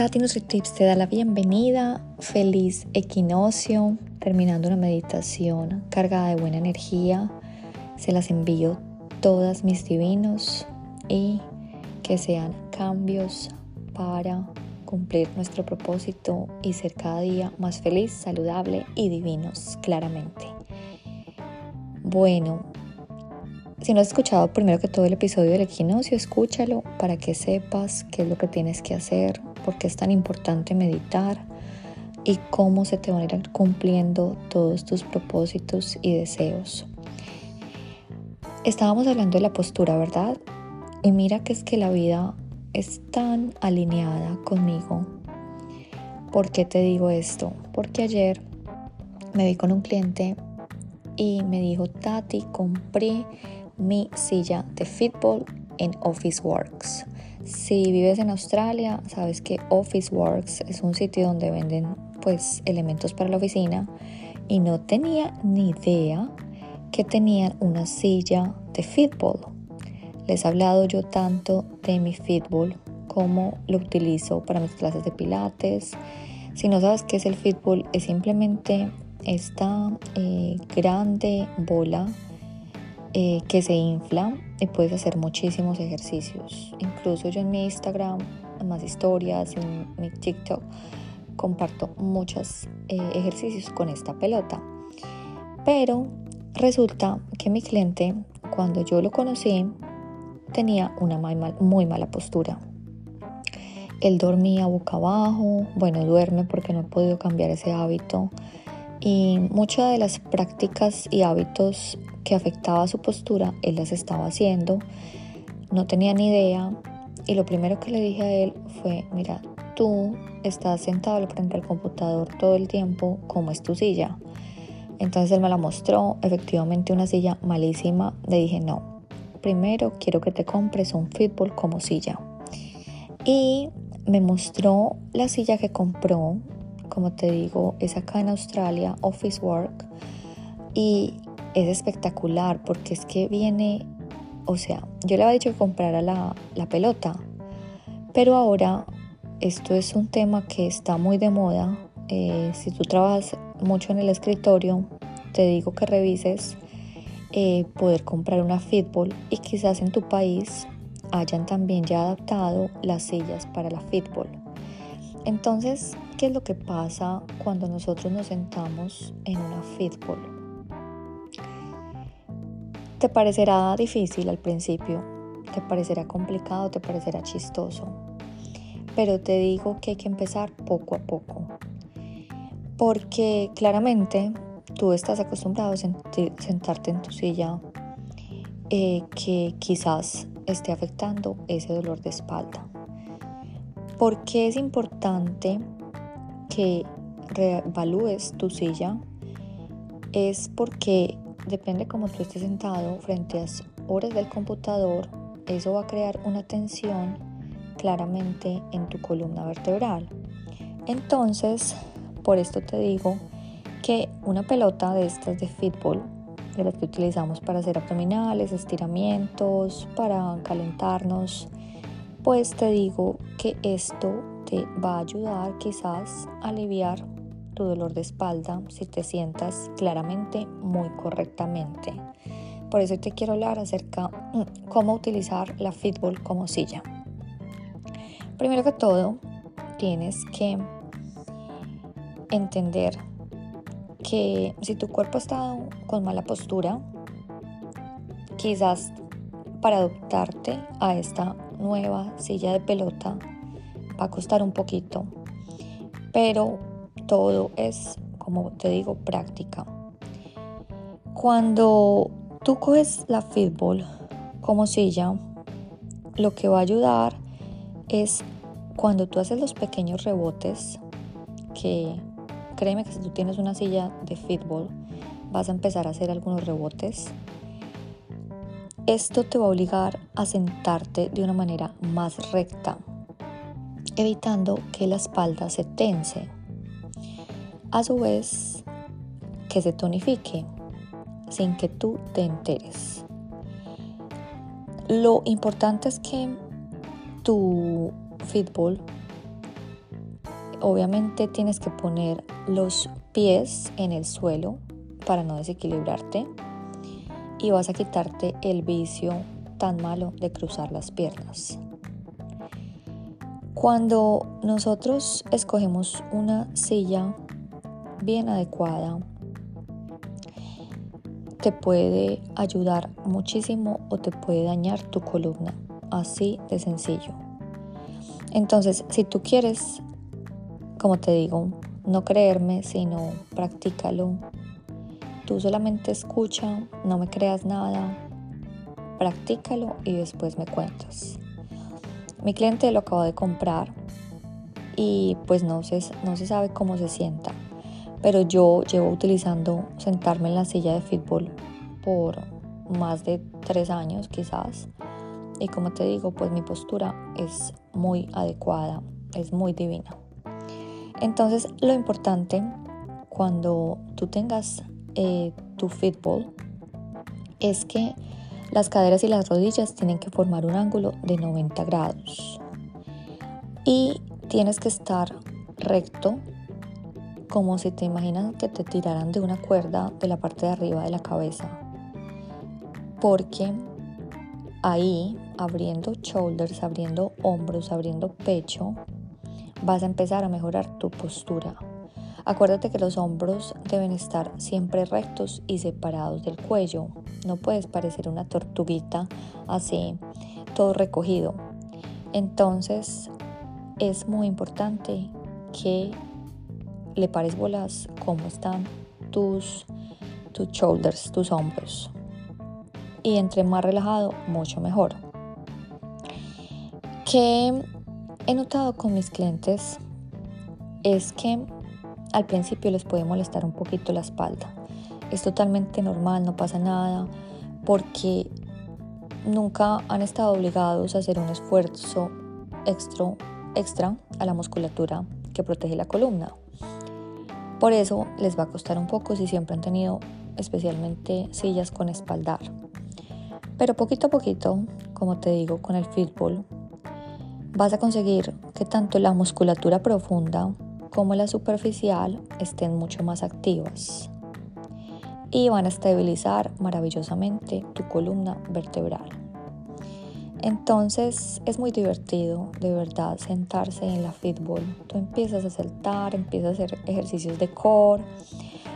Tati NutriTips te da la bienvenida. Feliz equinoccio, terminando una meditación cargada de buena energía. Se las envío todas mis divinos y que sean cambios para cumplir nuestro propósito y ser cada día más feliz, saludable y divinos, claramente. Bueno, si no has escuchado primero que todo el episodio del equinoccio, escúchalo para que sepas qué es lo que tienes que hacer, por qué es tan importante meditar y cómo se te van a ir cumpliendo todos tus propósitos y deseos. Estábamos hablando de la postura, ¿verdad? Y mira que es que la vida es tan alineada conmigo. ¿Por qué te digo esto? Porque ayer me vi con un cliente y me dijo, Tati, compré mi silla de fútbol en Officeworks. Si vives en Australia, sabes que Officeworks es un sitio donde venden pues elementos para la oficina y no tenía ni idea que tenían una silla de fútbol. Les he hablado yo tanto de mi fútbol como lo utilizo para mis clases de pilates. Si no sabes qué es el fútbol, es simplemente esta eh, grande bola eh, que se infla y puedes hacer muchísimos ejercicios. Incluso yo en mi Instagram, más historias, en mi TikTok, comparto muchos eh, ejercicios con esta pelota. Pero resulta que mi cliente, cuando yo lo conocí, tenía una muy, muy mala postura. Él dormía boca abajo, bueno, duerme porque no he podido cambiar ese hábito. Y muchas de las prácticas y hábitos que afectaba su postura, él las estaba haciendo, no tenía ni idea y lo primero que le dije a él fue, mira, tú estás sentado frente al computador todo el tiempo, ¿cómo es tu silla? Entonces él me la mostró, efectivamente una silla malísima, le dije, no, primero quiero que te compres un fútbol como silla. Y me mostró la silla que compró, como te digo, es acá en Australia, Office Work, y es espectacular porque es que viene, o sea, yo le había dicho que comprara la, pelota, pero ahora esto es un tema que está muy de moda. Eh, si tú trabajas mucho en el escritorio, te digo que revises eh, poder comprar una fútbol y quizás en tu país hayan también ya adaptado las sillas para la fútbol. Entonces, ¿qué es lo que pasa cuando nosotros nos sentamos en una fútbol? Te parecerá difícil al principio, te parecerá complicado, te parecerá chistoso, pero te digo que hay que empezar poco a poco, porque claramente tú estás acostumbrado a sentarte en tu silla eh, que quizás esté afectando ese dolor de espalda. ¿Por qué es importante que reevalúes tu silla? Es porque depende cómo tú estés sentado frente a horas del computador, eso va a crear una tensión claramente en tu columna vertebral. Entonces, por esto te digo que una pelota de estas de fútbol, de las que utilizamos para hacer abdominales, estiramientos, para calentarnos, pues te digo que esto te va a ayudar quizás a aliviar dolor de espalda si te sientas claramente muy correctamente. Por eso te quiero hablar acerca mm, cómo utilizar la fútbol como silla. Primero que todo, tienes que entender que si tu cuerpo está con mala postura, quizás para adoptarte a esta nueva silla de pelota va a costar un poquito, pero todo es, como te digo, práctica. Cuando tú coges la fútbol como silla, lo que va a ayudar es cuando tú haces los pequeños rebotes, que créeme que si tú tienes una silla de fútbol, vas a empezar a hacer algunos rebotes. Esto te va a obligar a sentarte de una manera más recta, evitando que la espalda se tense a su vez que se tonifique sin que tú te enteres. Lo importante es que tu fútbol obviamente tienes que poner los pies en el suelo para no desequilibrarte y vas a quitarte el vicio tan malo de cruzar las piernas. Cuando nosotros escogemos una silla bien adecuada, te puede ayudar muchísimo o te puede dañar tu columna, así de sencillo. Entonces, si tú quieres, como te digo, no creerme, sino practícalo. Tú solamente escucha, no me creas nada, practícalo y después me cuentas. Mi cliente lo acaba de comprar y pues no se, no se sabe cómo se sienta, pero yo llevo utilizando sentarme en la silla de fútbol por más de tres años quizás y como te digo pues mi postura es muy adecuada, es muy divina. Entonces lo importante cuando tú tengas eh, tu fútbol es que las caderas y las rodillas tienen que formar un ángulo de 90 grados. Y tienes que estar recto, como si te imaginan que te tiraran de una cuerda de la parte de arriba de la cabeza. Porque ahí, abriendo shoulders, abriendo hombros, abriendo pecho, vas a empezar a mejorar tu postura. Acuérdate que los hombros deben estar siempre rectos y separados del cuello. No puedes parecer una tortuguita así, todo recogido. Entonces es muy importante que le pares bolas cómo están tus, tus shoulders, tus hombros. Y entre más relajado, mucho mejor. Que he notado con mis clientes es que al principio les puede molestar un poquito la espalda. Es totalmente normal, no pasa nada, porque nunca han estado obligados a hacer un esfuerzo extra, extra a la musculatura que protege la columna. Por eso les va a costar un poco si siempre han tenido especialmente sillas con espaldar. Pero poquito a poquito, como te digo, con el fútbol, vas a conseguir que tanto la musculatura profunda como la superficial estén mucho más activas y van a estabilizar maravillosamente tu columna vertebral. Entonces es muy divertido, de verdad, sentarse en la fútbol. Tú empiezas a saltar, empiezas a hacer ejercicios de core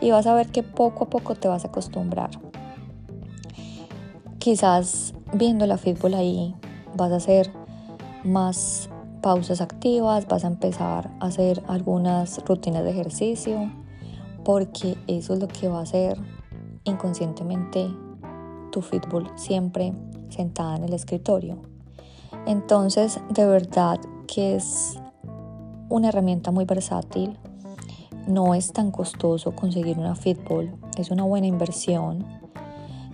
y vas a ver que poco a poco te vas a acostumbrar. Quizás viendo la fútbol ahí vas a hacer más pausas activas, vas a empezar a hacer algunas rutinas de ejercicio, porque eso es lo que va a hacer inconscientemente tu fútbol siempre sentada en el escritorio. Entonces, de verdad que es una herramienta muy versátil. No es tan costoso conseguir una fútbol, es una buena inversión.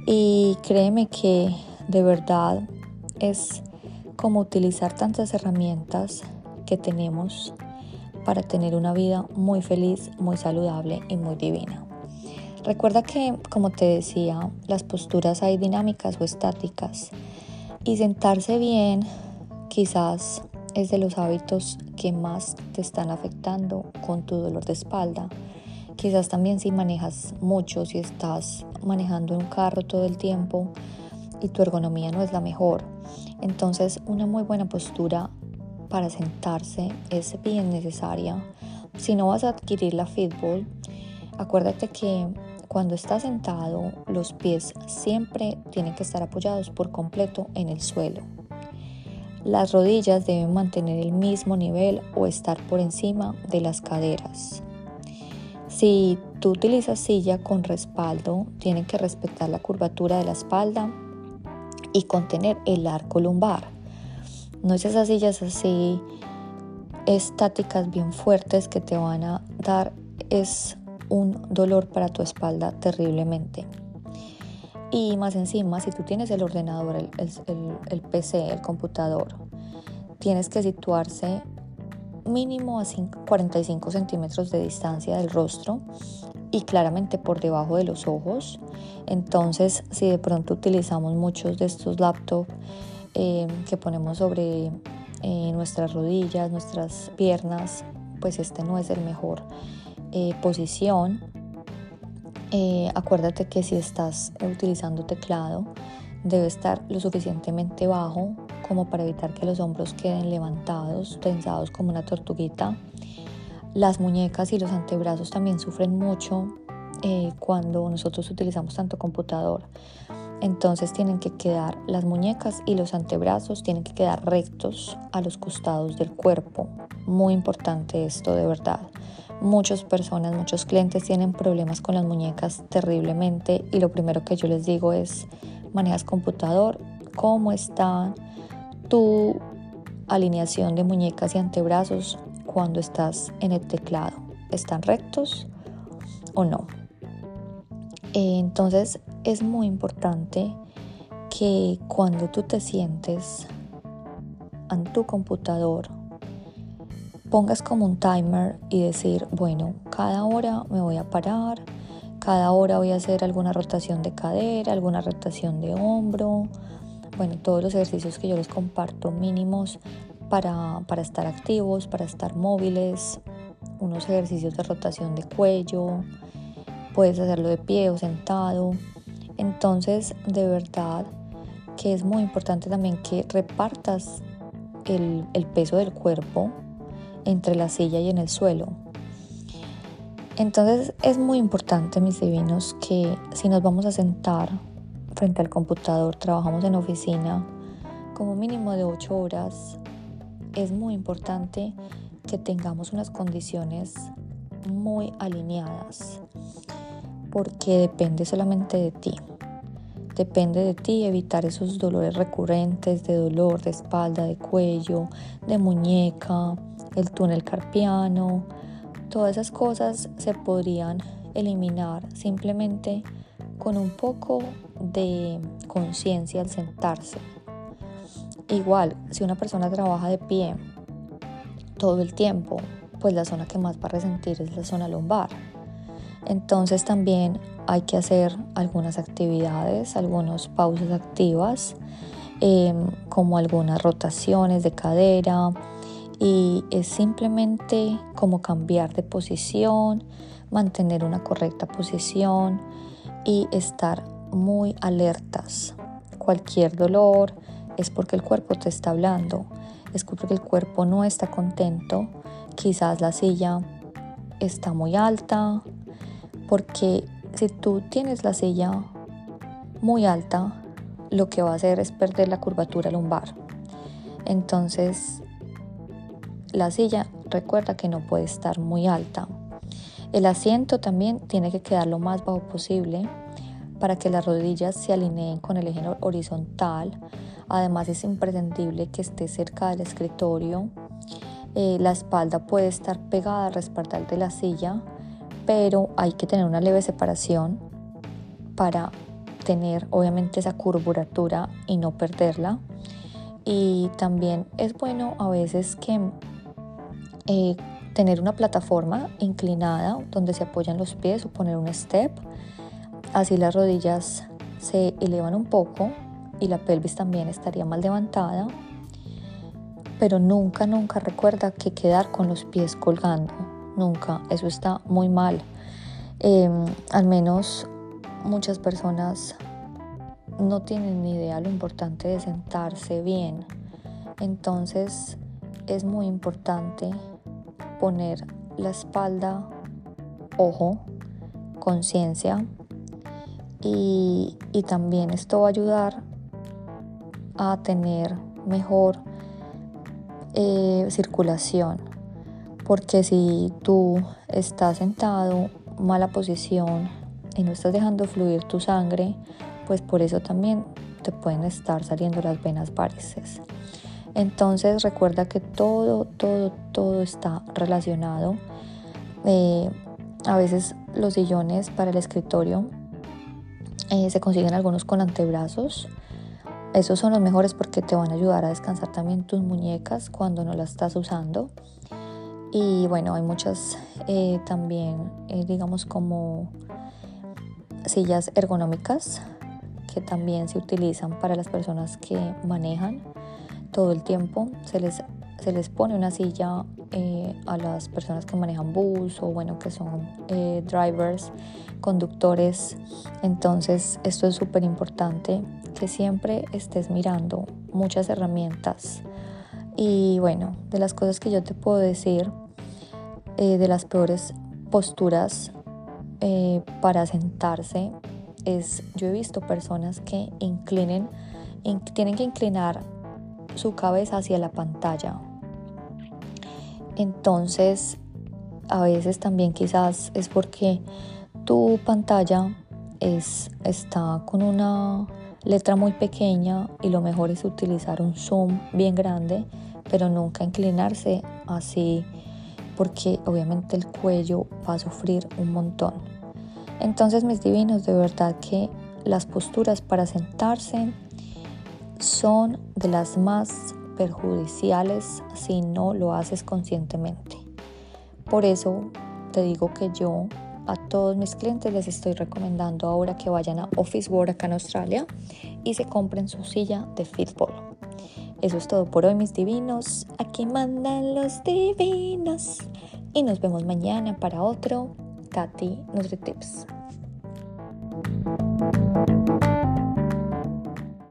Y créeme que de verdad es como utilizar tantas herramientas que tenemos para tener una vida muy feliz, muy saludable y muy divina. Recuerda que, como te decía, las posturas hay dinámicas o estáticas y sentarse bien quizás es de los hábitos que más te están afectando con tu dolor de espalda. Quizás también si manejas mucho, si estás manejando un carro todo el tiempo y tu ergonomía no es la mejor, entonces una muy buena postura para sentarse es bien necesaria. Si no vas a adquirir la fútbol, acuérdate que cuando estás sentado los pies siempre tienen que estar apoyados por completo en el suelo. Las rodillas deben mantener el mismo nivel o estar por encima de las caderas. Si tú utilizas silla con respaldo, tienen que respetar la curvatura de la espalda y contener el arco lumbar. No es esas sillas así estáticas bien fuertes que te van a dar es un dolor para tu espalda terriblemente. Y más encima, si tú tienes el ordenador, el, el, PC, el computador, tienes que situarse mínimo a 45 centímetros de distancia del rostro y claramente por debajo de los ojos. Entonces, si de pronto utilizamos muchos de estos laptops eh, que ponemos sobre eh, nuestras rodillas, nuestras piernas, pues este no es el mejor eh, posición. Acuérdate que si estás utilizando teclado, debe estar lo suficientemente bajo como para evitar que los hombros queden levantados, tensados como una tortuguita. Las muñecas y los antebrazos también sufren mucho eh, cuando nosotros utilizamos tanto computador. Entonces tienen que quedar las muñecas y los antebrazos tienen que quedar rectos a los costados del cuerpo. Muy importante esto de verdad. Muchas personas, muchos clientes tienen problemas con las muñecas terriblemente y lo primero que yo les digo es manejas computador, cómo está tu alineación de muñecas y antebrazos cuando estás en el teclado. ¿Están rectos o no? Entonces es muy importante que cuando tú te sientes en tu computador pongas como un timer y decir, bueno, cada hora me voy a parar, cada hora voy a hacer alguna rotación de cadera, alguna rotación de hombro, bueno, todos los ejercicios que yo les comparto mínimos para, estar activos, para estar móviles, unos ejercicios de rotación de cuello, puedes hacerlo de pie o sentado. Entonces, de verdad que es muy importante también que repartas el, el peso del cuerpo entre la silla y en el suelo. Entonces es muy importante, mis divinos, que si nos vamos a sentar frente al computador, trabajamos en oficina como mínimo de 8 horas, es muy importante que tengamos unas condiciones muy alineadas porque depende solamente de ti. Depende de ti evitar esos dolores recurrentes de dolor de espalda, de cuello, de muñeca, el túnel carpiano. Todas esas cosas se podrían eliminar simplemente con un poco de conciencia al sentarse. Igual, si una persona trabaja de pie todo el tiempo, pues la zona que más va a resentir es la zona lumbar. Entonces también hay que hacer algunas actividades, algunas pausas activas, em, como algunas rotaciones de cadera y es simplemente como cambiar de posición, mantener una correcta posición y estar muy alertas. Cualquier dolor es porque el cuerpo te está hablando, es porque el cuerpo no está contento, quizás la silla está muy alta, porque si tú tienes la silla muy alta, lo que va a hacer es perder la curvatura lumbar. Entonces, la silla recuerda que no puede estar muy alta. El asiento también tiene que quedar lo más bajo posible para que las rodillas se alineen con el eje horizontal. Además es imprescindible que esté cerca del escritorio. Eh, la espalda puede estar pegada al respaldar de la silla pero hay que tener una leve separación para tener obviamente esa curvatura y no perderla. Y también es bueno a veces que eh, tener una plataforma inclinada donde se apoyan los pies o poner un step. Así las rodillas se elevan un poco y la pelvis también estaría mal levantada. Pero nunca, nunca recuerda que quedar con los pies colgando nunca, eso está muy mal. Em, al menos muchas personas no tienen ni idea lo importante de sentarse bien. Entonces es muy importante poner la espalda, ojo, conciencia y, y también esto va a ayudar a tener mejor eh, circulación porque si tú estás sentado, mala posición y no estás dejando fluir tu sangre, pues por eso también te pueden estar saliendo las venas varices. Entonces recuerda que todo, todo, todo está relacionado. Eh, a veces los sillones para el escritorio eh, se consiguen algunos con antebrazos. Esos son los mejores porque te van a ayudar a descansar también tus muñecas cuando no las estás usando. Y bueno, hay muchas eh, también, eh, digamos, como sillas ergonómicas que también se utilizan para las personas que manejan todo el tiempo. Se les, se les pone una silla eh, a las personas que manejan bus o bueno, que son eh, drivers, conductores. Entonces esto es súper importante, que siempre estés mirando muchas herramientas. Y bueno, de las cosas que yo te puedo decir, eh, de las peores posturas para sentarse, es, yo he visto personas que inclinen, tienen que inclinar su cabeza hacia la pantalla. Entonces, a veces también quizás es porque tu pantalla es, está con una letra muy pequeña y lo mejor es utilizar un zoom bien grande, pero nunca inclinarse así porque obviamente el cuello va a sufrir un montón. Entonces mis divinos, de verdad que las posturas para sentarse son de las más perjudiciales si no lo haces conscientemente. Por eso te digo que yo a todos mis clientes les estoy recomendando ahora que vayan a Office World acá en Australia y se compren su silla de fútbol. Eso es todo por hoy mis divinos. Aquí mandan los divinos. Y nos vemos mañana para otro Katy NutriTips. Tips.